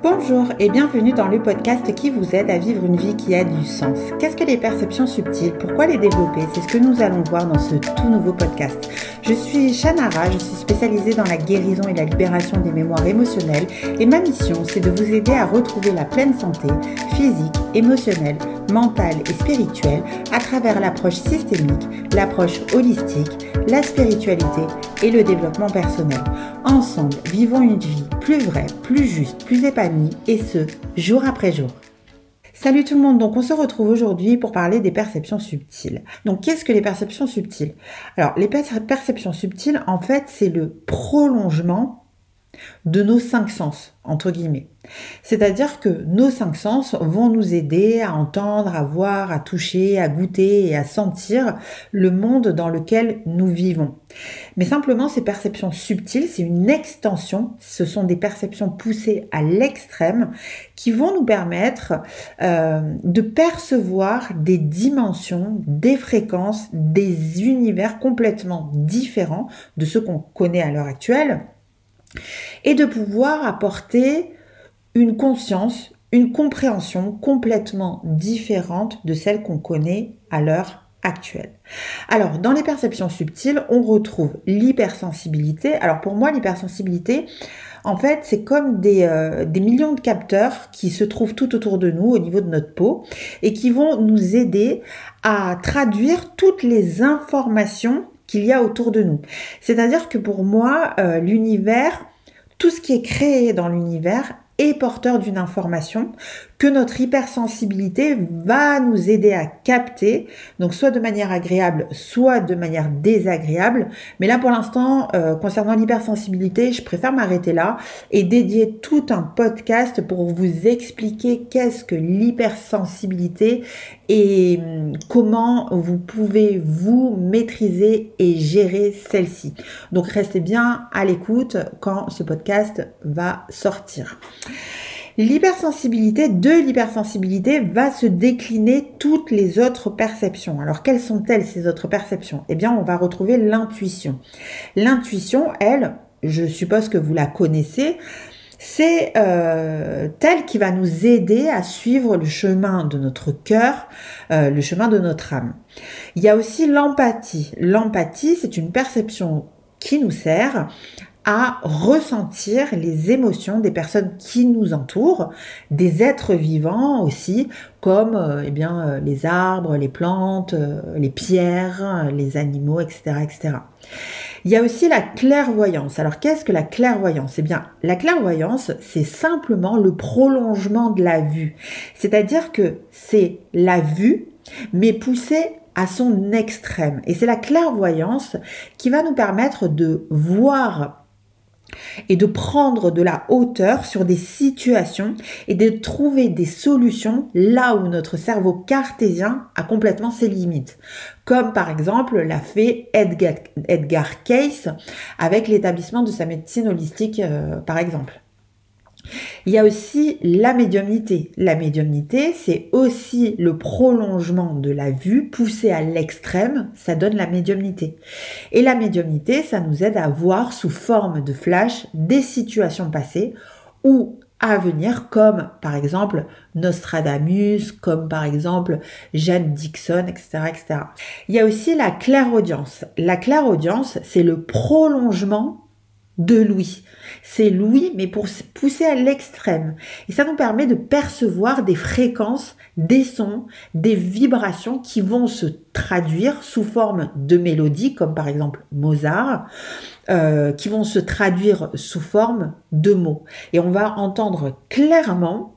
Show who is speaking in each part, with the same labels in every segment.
Speaker 1: Bonjour et bienvenue dans le podcast qui vous aide à vivre une vie qui a du sens. Qu'est-ce que les perceptions subtiles? Pourquoi les développer? C'est ce que nous allons voir dans ce tout nouveau podcast. Je suis Shanara, je suis spécialisée dans la guérison et la libération des mémoires émotionnelles et ma mission c'est de vous aider à retrouver la pleine santé physique, émotionnelle, mentale et spirituelle à travers l'approche systémique, l'approche holistique, la spiritualité et le développement personnel. Ensemble, vivons une vie plus vraie, plus juste, plus épanouie et ce, jour après jour. Salut tout le monde, donc on se retrouve aujourd'hui pour parler des perceptions subtiles. Donc qu'est-ce que les perceptions subtiles? Alors les perceptions subtiles, en fait, c'est le prolongement de nos cinq sens, entre guillemets. C'est-à-dire que nos cinq sens vont nous aider à entendre, à voir, à toucher, à goûter et à sentir le monde dans lequel nous vivons. Mais simplement, ces perceptions subtiles, c'est une extension, ce sont des perceptions poussées à l'extrême qui vont nous permettre euh, de percevoir des dimensions, des fréquences, des univers complètement différents de ceux qu'on connaît à l'heure actuelle et de pouvoir apporter une conscience, une compréhension complètement différente de celle qu'on connaît à l'heure actuelle. Alors, dans les perceptions subtiles, on retrouve l'hypersensibilité. Alors, pour moi, l'hypersensibilité, en fait, c'est comme des, euh, des, millions de capteurs qui se trouvent tout autour de nous, au niveau de notre peau, et qui vont nous aider à traduire toutes les informations qu'il y a autour de nous. C'est-à-dire que pour moi, euh, l'univers, tout ce qui est créé dans l'univers est porteur d'une information que notre hypersensibilité va nous aider à capter, donc soit de manière agréable, soit de manière désagréable. Mais là, pour l'instant, euh, concernant l'hypersensibilité, je préfère m'arrêter là et dédier tout un podcast pour vous expliquer qu'est-ce que l'hypersensibilité et hum, comment vous pouvez vous maîtriser et gérer celle-ci. Donc restez bien à l'écoute quand ce podcast va sortir. L'hypersensibilité, de l'hypersensibilité, va se décliner toutes les autres perceptions. Alors, quelles sont-elles ces autres perceptions? Eh bien, on va retrouver l'intuition. L'intuition, elle, je suppose que vous la connaissez, c'est euh, telle qui va nous aider à suivre le chemin de notre cœur, euh, le chemin de notre âme. Il y a aussi l'empathie. L'empathie, c'est une perception qui nous sert à ressentir les émotions des personnes qui nous entourent, des êtres vivants aussi, comme euh, eh bien, euh, les arbres, les plantes, euh, les pierres, les animaux, etc., etc. Il y a aussi la clairvoyance. Alors qu'est-ce que la clairvoyance? Eh bien, la clairvoyance, c'est simplement le prolongement de la vue. C'est-à-dire que c'est la vue, mais poussée à son extrême. Et c'est la clairvoyance qui va nous permettre de voir et de prendre de la hauteur sur des situations et de trouver des solutions là où notre cerveau cartésien a complètement ses limites. Comme par exemple l'a fait Edgar, Case avec l'établissement de sa médecine holistique euh, par exemple. Il y a aussi la médiumnité. La médiumnité, c'est aussi le prolongement de la vue poussé à l'extrême, ça donne la médiumnité. Et la médiumnité, ça nous aide à voir sous forme de flash des situations passées ou à venir, comme par exemple Nostradamus, comme par exemple Jeanne Dixon, etc., etc. Il y a aussi la clairaudience. La clairaudience, c'est le prolongement de Louis. C'est Louis, mais pour pousser à l'extrême. Et ça nous permet de percevoir des fréquences, des sons, des vibrations qui vont se traduire sous forme de mélodies, comme par exemple Mozart, euh, qui vont se traduire sous forme de mots. Et on va entendre clairement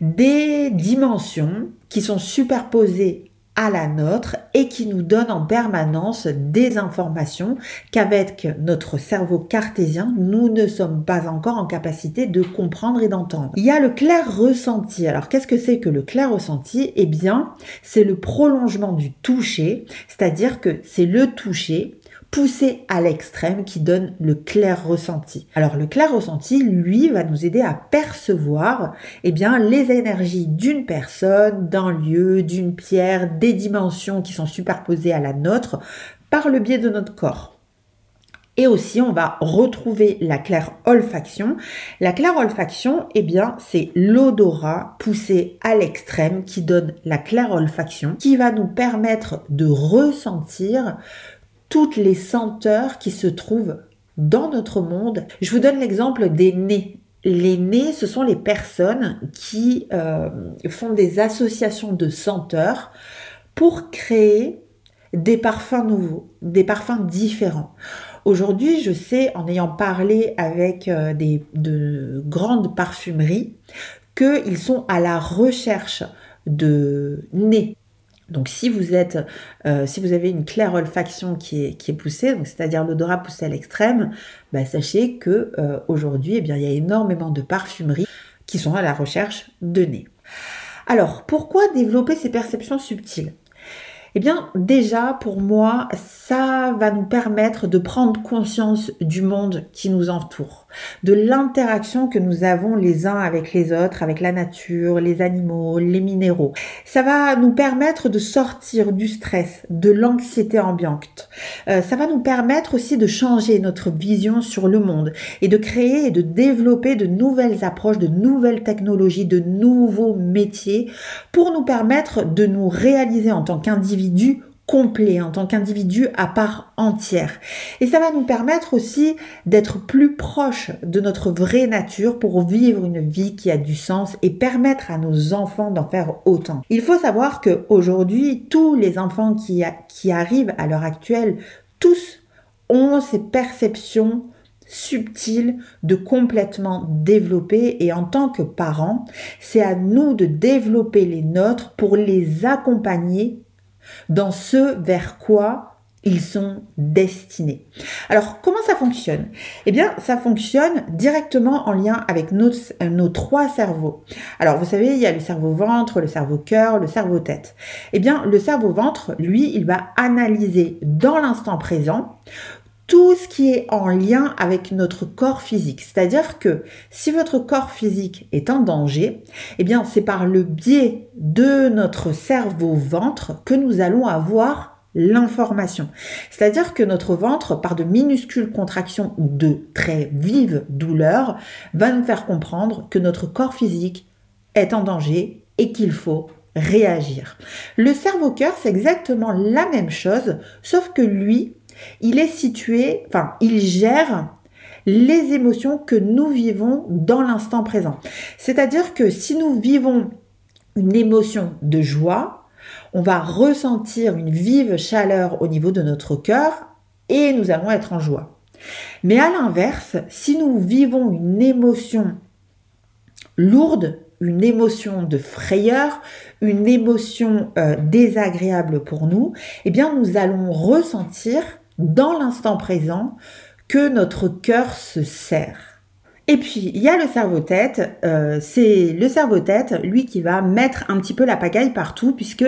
Speaker 1: des dimensions qui sont superposées à la nôtre et qui nous donne en permanence des informations qu'avec notre cerveau cartésien, nous ne sommes pas encore en capacité de comprendre et d'entendre. Il y a le clair ressenti. Alors qu'est-ce que c'est que le clair ressenti? Eh bien, c'est le prolongement du toucher, c'est-à-dire que c'est le toucher poussé à l'extrême qui donne le clair ressenti. Alors le clair ressenti, lui, va nous aider à percevoir eh bien, les énergies d'une personne, d'un lieu, d'une pierre, des dimensions qui sont superposées à la nôtre par le biais de notre corps. Et aussi, on va retrouver la claire olfaction. La claire olfaction, eh bien, c'est l'odorat poussé à l'extrême qui donne la claire olfaction, qui va nous permettre de ressentir toutes les senteurs qui se trouvent dans notre monde. Je vous donne l'exemple des nez. Les nez, ce sont les personnes qui euh, font des associations de senteurs pour créer des parfums nouveaux, des parfums différents. Aujourd'hui, je sais, en ayant parlé avec euh, des, de grandes parfumeries, qu'ils sont à la recherche de nez. Donc si vous êtes, euh, si vous avez une claire olfaction qui est, qui est poussée, c'est-à-dire l'odorat poussé à l'extrême, bah, sachez que euh, aujourd'hui, eh bien, il y a énormément de parfumeries qui sont à la recherche de nez. Alors, pourquoi développer ces perceptions subtiles? Eh bien, déjà, pour moi, ça va nous permettre de prendre conscience du monde qui nous entoure, de l'interaction que nous avons les uns avec les autres, avec la nature, les animaux, les minéraux. Ça va nous permettre de sortir du stress, de l'anxiété ambiante. Euh, ça va nous permettre aussi de changer notre vision sur le monde et de créer et de développer de nouvelles approches, de nouvelles technologies, de nouveaux métiers pour nous permettre de nous réaliser en tant qu'individu complet, en tant qu'individu à part entière. Et ça va nous permettre aussi d'être plus proche de notre vraie nature pour vivre une vie qui a du sens et permettre à nos enfants d'en faire autant. Il faut savoir que aujourd'hui, tous les enfants qui, qui arrivent à l'heure actuelle, tous ont ces perceptions subtiles de complètement développer et en tant que parents, c'est à nous de développer les nôtres pour les accompagner dans ce vers quoi ils sont destinés. Alors, comment ça fonctionne? Eh bien, ça fonctionne directement en lien avec nos, nos, trois cerveaux. Alors, vous savez, il y a le cerveau-ventre, le cerveau-cœur, le cerveau-tête. Eh bien, le cerveau-ventre, lui, il va analyser dans l'instant présent tout ce qui est en lien avec notre corps physique. C'est-à-dire que si votre corps physique est en danger, eh bien c'est par le biais de notre cerveau ventre que nous allons avoir l'information. C'est-à-dire que notre ventre, par de minuscules contractions ou de très vives douleurs, va nous faire comprendre que notre corps physique est en danger et qu'il faut réagir. Le cerveau-cœur, c'est exactement la même chose, sauf que lui, il est situé, enfin, il gère les émotions que nous vivons dans l'instant présent. C'est-à-dire que si nous vivons une émotion de joie, on va ressentir une vive chaleur au niveau de notre cœur et nous allons être en joie. Mais à l'inverse, si nous vivons une émotion lourde, une émotion de frayeur, une émotion euh, désagréable pour nous, eh bien nous allons ressentir dans l'instant présent que notre cœur se serre. Et puis, il y a le cerveau-tête. Euh, c'est le cerveau-tête, lui, qui va mettre un petit peu la pagaille partout, puisque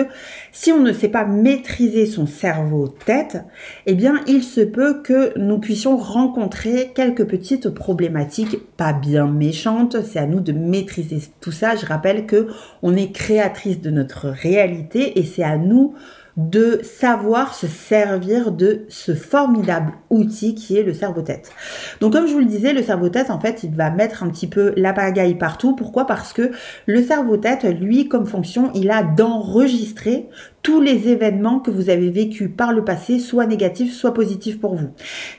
Speaker 1: si on ne sait pas maîtriser son cerveau-tête, eh bien, il se peut que nous puissions rencontrer quelques petites problématiques pas bien méchantes. C'est à nous de maîtriser tout ça. Je rappelle que on est créatrice de notre réalité et c'est à nous de savoir se servir de ce formidable outil qui est le cerveau-tête. Donc comme je vous le disais, le cerveau-tête, en fait, il va mettre un petit peu la pagaille partout. Pourquoi? Parce que le cerveau-tête, lui, comme fonction, il a d'enregistrer tous les événements que vous avez vécus par le passé, soit négatifs, soit positifs pour vous.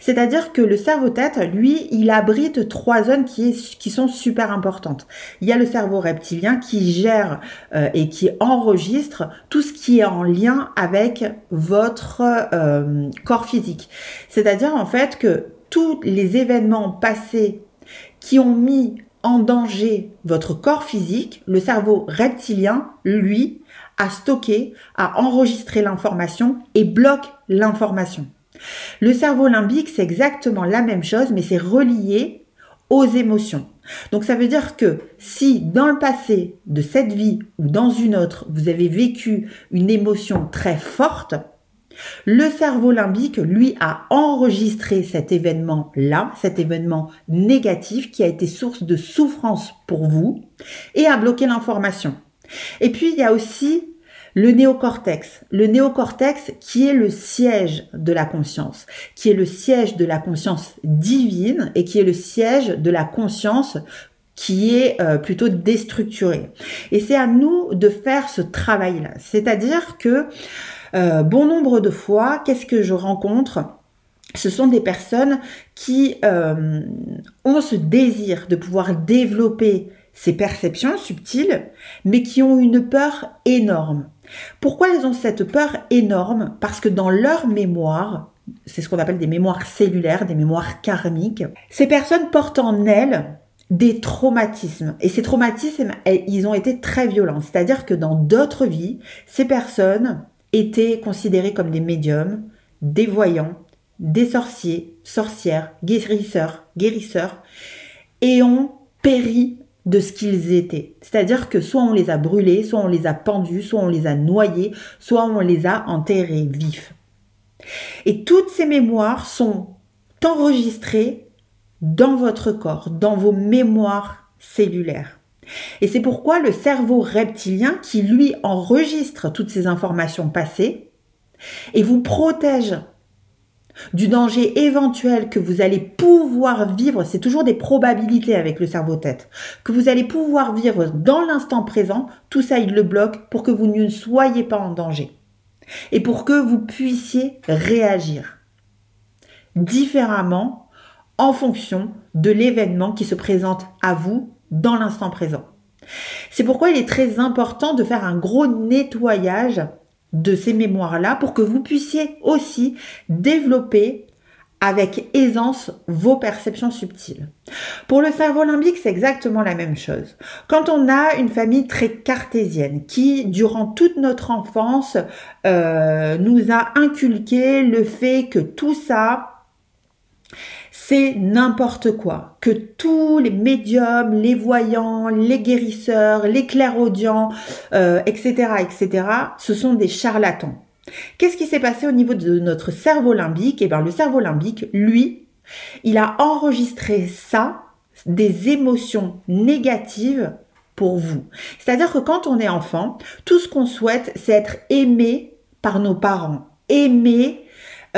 Speaker 1: C'est-à-dire que le cerveau-tête, lui, il abrite trois zones qui, qui, sont super importantes. Il y a le cerveau reptilien qui gère euh, et qui enregistre tout ce qui est en lien avec votre euh, corps physique. C'est-à-dire en fait que tous les événements passés qui ont mis en danger votre corps physique, le cerveau reptilien, lui, à stocker, à enregistrer l'information et bloque l'information. Le cerveau limbique, c'est exactement la même chose, mais c'est relié aux émotions. Donc ça veut dire que si dans le passé de cette vie ou dans une autre, vous avez vécu une émotion très forte, le cerveau limbique, lui, a enregistré cet événement-là, cet événement négatif qui a été source de souffrance pour vous, et a bloqué l'information. Et puis, il y a aussi le néocortex. Le néocortex qui est le siège de la conscience, qui est le siège de la conscience divine et qui est le siège de la conscience qui est euh, plutôt déstructurée. Et c'est à nous de faire ce travail-là. C'est-à-dire que euh, bon nombre de fois, qu'est-ce que je rencontre? Ce sont des personnes qui euh, ont ce désir de pouvoir développer ces perceptions subtiles, mais qui ont une peur énorme. Pourquoi elles ont cette peur énorme? Parce que dans leur mémoire, c'est ce qu'on appelle des mémoires cellulaires, des mémoires karmiques, ces personnes portent en elles des traumatismes. Et ces traumatismes, ils ont été très violents. C'est-à-dire que dans d'autres vies, ces personnes étaient considérées comme des médiums, des voyants, des sorciers, sorcières, guérisseurs, guérisseurs, et ont péri de ce qu'ils étaient. C'est-à-dire que soit on les a brûlés, soit on les a pendus, soit on les a noyés, soit on les a enterrés vifs. Et toutes ces mémoires sont enregistrées dans votre corps, dans vos mémoires cellulaires. Et c'est pourquoi le cerveau reptilien, qui lui enregistre toutes ces informations passées, et vous protège du danger éventuel que vous allez pouvoir vivre, c'est toujours des probabilités avec le cerveau tête, que vous allez pouvoir vivre dans l'instant présent, tout ça il le bloque pour que vous ne soyez pas en danger et pour que vous puissiez réagir différemment en fonction de l'événement qui se présente à vous dans l'instant présent. C'est pourquoi il est très important de faire un gros nettoyage de ces mémoires-là pour que vous puissiez aussi développer avec aisance vos perceptions subtiles. Pour le cerveau limbique, c'est exactement la même chose. Quand on a une famille très cartésienne qui, durant toute notre enfance, euh, nous a inculqué le fait que tout ça, c'est n'importe quoi, que tous les médiums, les voyants, les guérisseurs, les clairaudients, euh, etc., etc., ce sont des charlatans. Qu'est-ce qui s'est passé au niveau de notre cerveau limbique? Eh bien, le cerveau limbique, lui, il a enregistré ça, des émotions négatives pour vous. C'est-à-dire que quand on est enfant, tout ce qu'on souhaite, c'est être aimé par nos parents, aimé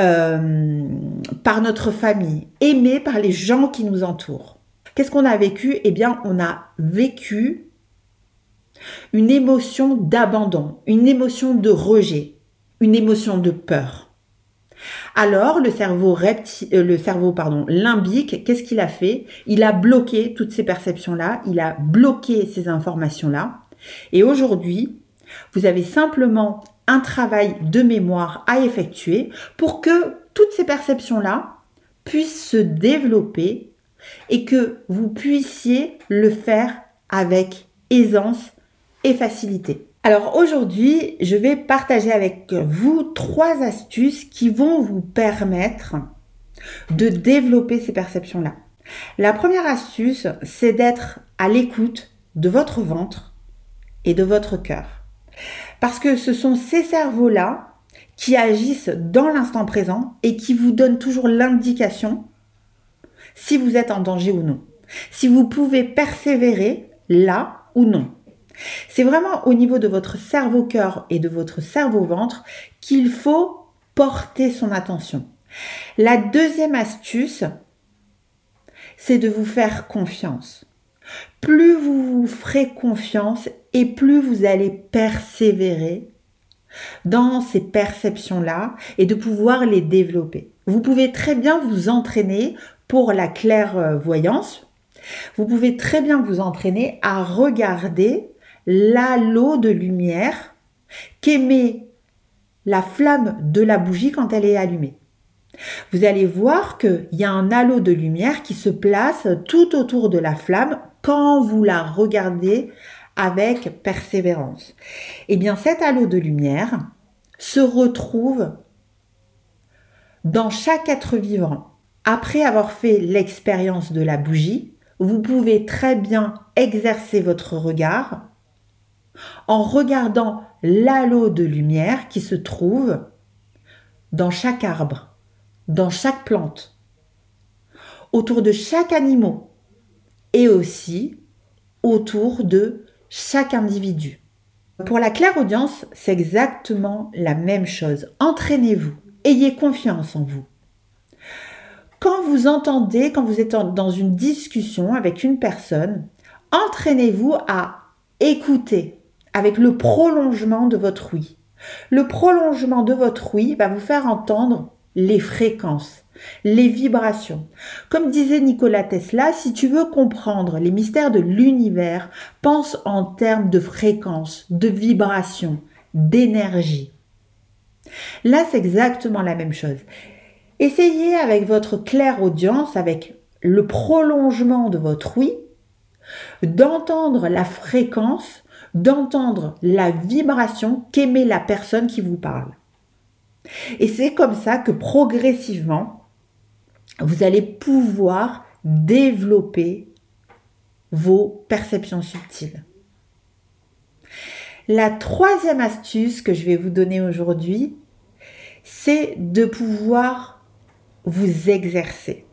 Speaker 1: euh, par notre famille, aimé par les gens qui nous entourent. Qu'est-ce qu'on a vécu? Eh bien, on a vécu une émotion d'abandon, une émotion de rejet, une émotion de peur. Alors, le cerveau, euh, le cerveau pardon, limbique, qu'est-ce qu'il a fait? Il a bloqué toutes ces perceptions-là, il a bloqué ces informations-là. Et aujourd'hui, vous avez simplement travail de mémoire à effectuer pour que toutes ces perceptions-là puissent se développer et que vous puissiez le faire avec aisance et facilité. Alors aujourd'hui, je vais partager avec vous trois astuces qui vont vous permettre de développer ces perceptions-là. La première astuce, c'est d'être à l'écoute de votre ventre et de votre cœur. Parce que ce sont ces cerveaux-là qui agissent dans l'instant présent et qui vous donnent toujours l'indication si vous êtes en danger ou non. Si vous pouvez persévérer là ou non. C'est vraiment au niveau de votre cerveau-cœur et de votre cerveau-ventre qu'il faut porter son attention. La deuxième astuce, c'est de vous faire confiance. Plus vous vous ferez confiance et plus vous allez persévérer dans ces perceptions-là et de pouvoir les développer. Vous pouvez très bien vous entraîner pour la clairvoyance. Vous pouvez très bien vous entraîner à regarder l'halo de lumière qu'émet la flamme de la bougie quand elle est allumée. Vous allez voir qu'il y a un halo de lumière qui se place tout autour de la flamme quand vous la regardez avec persévérance. Eh bien, cet halo de lumière se retrouve dans chaque être vivant. Après avoir fait l'expérience de la bougie, vous pouvez très bien exercer votre regard en regardant l'halo de lumière qui se trouve dans chaque arbre, dans chaque plante, autour de chaque animal et aussi autour de chaque individu. Pour la claire audience, c'est exactement la même chose. Entraînez-vous, ayez confiance en vous. Quand vous entendez, quand vous êtes dans une discussion avec une personne, entraînez-vous à écouter avec le prolongement de votre oui. Le prolongement de votre oui va vous faire entendre les fréquences, les vibrations. Comme disait Nikola Tesla, si tu veux comprendre les mystères de l'univers, pense en termes de fréquences, de vibrations, d'énergie. Là, c'est exactement la même chose. Essayez avec votre claire audience, avec le prolongement de votre oui, d'entendre la fréquence, d'entendre la vibration qu'émet la personne qui vous parle. Et c'est comme ça que progressivement, vous allez pouvoir développer vos perceptions subtiles. La troisième astuce que je vais vous donner aujourd'hui, c'est de pouvoir vous exercer.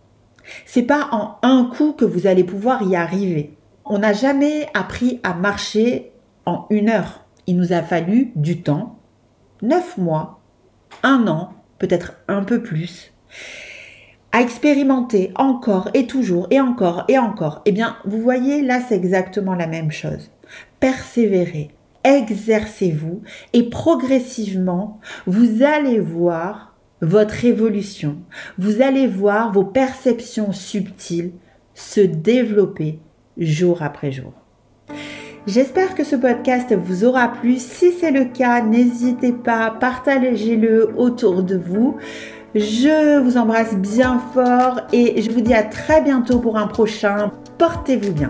Speaker 1: C'est pas en un coup que vous allez pouvoir y arriver. On n'a jamais appris à marcher en une heure. Il nous a fallu du temps, neuf mois, un an, peut-être un peu plus, à expérimenter encore et toujours et encore et encore. Eh bien, vous voyez, là, c'est exactement la même chose. Persévérez, exercez-vous et progressivement, vous allez voir votre évolution. Vous allez voir vos perceptions subtiles se développer jour après jour. J'espère que ce podcast vous aura plu. Si c'est le cas, n'hésitez pas, partagez-le autour de vous. Je vous embrasse bien fort et je vous dis à très bientôt pour un prochain. Portez-vous bien.